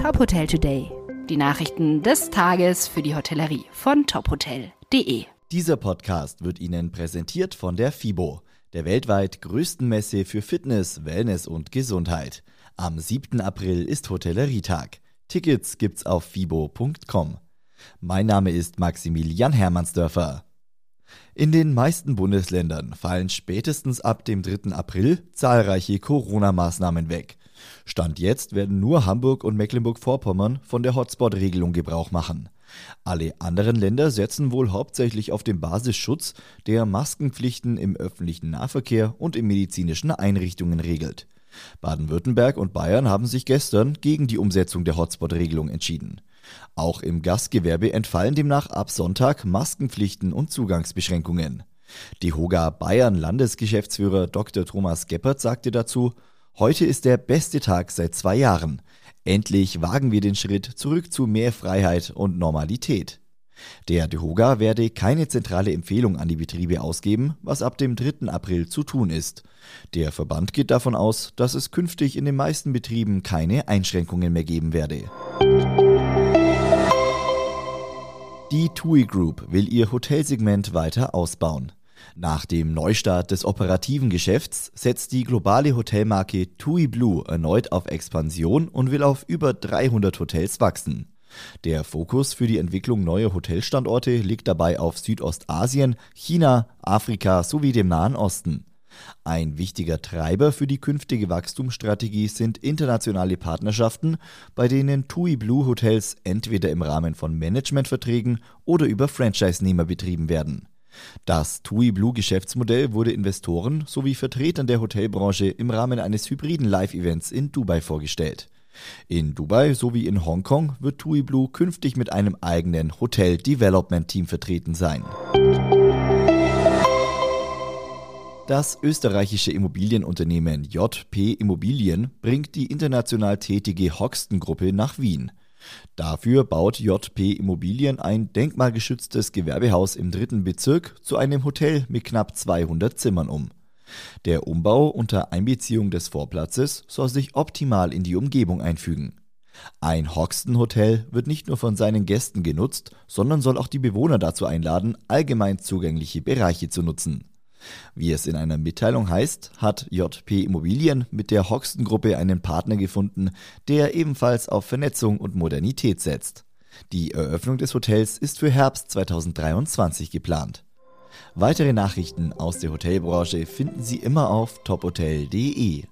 Top Hotel Today. Die Nachrichten des Tages für die Hotellerie von tophotel.de. Dieser Podcast wird Ihnen präsentiert von der FIBO, der weltweit größten Messe für Fitness, Wellness und Gesundheit. Am 7. April ist Hotellerietag. Tickets gibt's auf fibo.com. Mein Name ist Maximilian Hermannsdörfer. In den meisten Bundesländern fallen spätestens ab dem 3. April zahlreiche Corona-Maßnahmen weg. Stand jetzt werden nur Hamburg und Mecklenburg-Vorpommern von der Hotspot-Regelung Gebrauch machen. Alle anderen Länder setzen wohl hauptsächlich auf den Basisschutz, der Maskenpflichten im öffentlichen Nahverkehr und in medizinischen Einrichtungen regelt. Baden-Württemberg und Bayern haben sich gestern gegen die Umsetzung der Hotspot-Regelung entschieden. Auch im Gastgewerbe entfallen demnach ab Sonntag Maskenpflichten und Zugangsbeschränkungen. Die Hoga Bayern Landesgeschäftsführer Dr. Thomas Geppert sagte dazu, Heute ist der beste Tag seit zwei Jahren. Endlich wagen wir den Schritt zurück zu mehr Freiheit und Normalität. Der DEHOGA werde keine zentrale Empfehlung an die Betriebe ausgeben, was ab dem 3. April zu tun ist. Der Verband geht davon aus, dass es künftig in den meisten Betrieben keine Einschränkungen mehr geben werde. Die TUI Group will ihr Hotelsegment weiter ausbauen. Nach dem Neustart des operativen Geschäfts setzt die globale Hotelmarke TUI Blue erneut auf Expansion und will auf über 300 Hotels wachsen. Der Fokus für die Entwicklung neuer Hotelstandorte liegt dabei auf Südostasien, China, Afrika sowie dem Nahen Osten. Ein wichtiger Treiber für die künftige Wachstumsstrategie sind internationale Partnerschaften, bei denen TUI Blue Hotels entweder im Rahmen von Managementverträgen oder über Franchise-Nehmer betrieben werden. Das TUI Blue Geschäftsmodell wurde Investoren sowie Vertretern der Hotelbranche im Rahmen eines hybriden Live-Events in Dubai vorgestellt. In Dubai sowie in Hongkong wird TUI Blue künftig mit einem eigenen Hotel Development Team vertreten sein. Das österreichische Immobilienunternehmen JP Immobilien bringt die international tätige Hoxton-Gruppe nach Wien. Dafür baut JP Immobilien ein denkmalgeschütztes Gewerbehaus im dritten Bezirk zu einem Hotel mit knapp 200 Zimmern um. Der Umbau unter Einbeziehung des Vorplatzes soll sich optimal in die Umgebung einfügen. Ein Hoxton Hotel wird nicht nur von seinen Gästen genutzt, sondern soll auch die Bewohner dazu einladen, allgemein zugängliche Bereiche zu nutzen. Wie es in einer Mitteilung heißt, hat JP Immobilien mit der Hoxton Gruppe einen Partner gefunden, der ebenfalls auf Vernetzung und Modernität setzt. Die Eröffnung des Hotels ist für Herbst 2023 geplant. Weitere Nachrichten aus der Hotelbranche finden Sie immer auf tophotel.de.